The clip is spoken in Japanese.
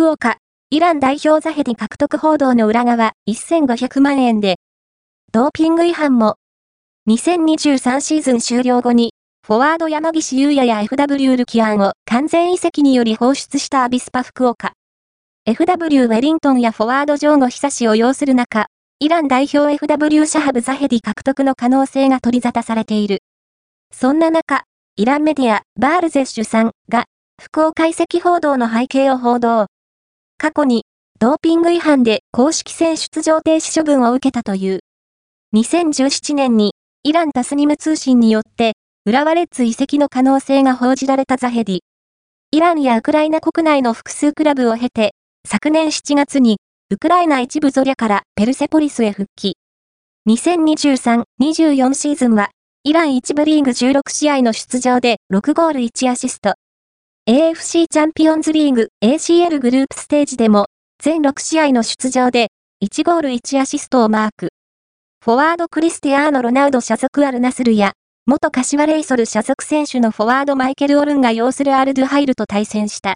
福岡、イラン代表ザヘディ獲得報道の裏側1500万円で、ドーピング違反も、2023シーズン終了後に、フォワード山岸祐也や FW ルキアンを完全移籍により放出したアビスパ福岡。FW ウェリントンやフォワード城後寿を擁する中、イラン代表 FW シャハブザヘディ獲得の可能性が取り沙汰されている。そんな中、イランメディア、バールゼッシュさんが、不幸解析報道の背景を報道。過去に、ドーピング違反で公式戦出場停止処分を受けたという。2017年に、イランタスニム通信によって、浦和レッズ移籍の可能性が報じられたザヘディ。イランやウクライナ国内の複数クラブを経て、昨年7月に、ウクライナ一部ゾリャからペルセポリスへ復帰。2023-24シーズンは、イラン一部リーグ16試合の出場で6ゴール1アシスト。AFC チャンピオンズリーグ ACL グループステージでも全6試合の出場で1ゴール1アシストをマーク。フォワードクリスティアーノ・ロナウド所属アルナスルや元柏レイソル所属選手のフォワードマイケル・オルンが擁するアルドゥハイルと対戦した。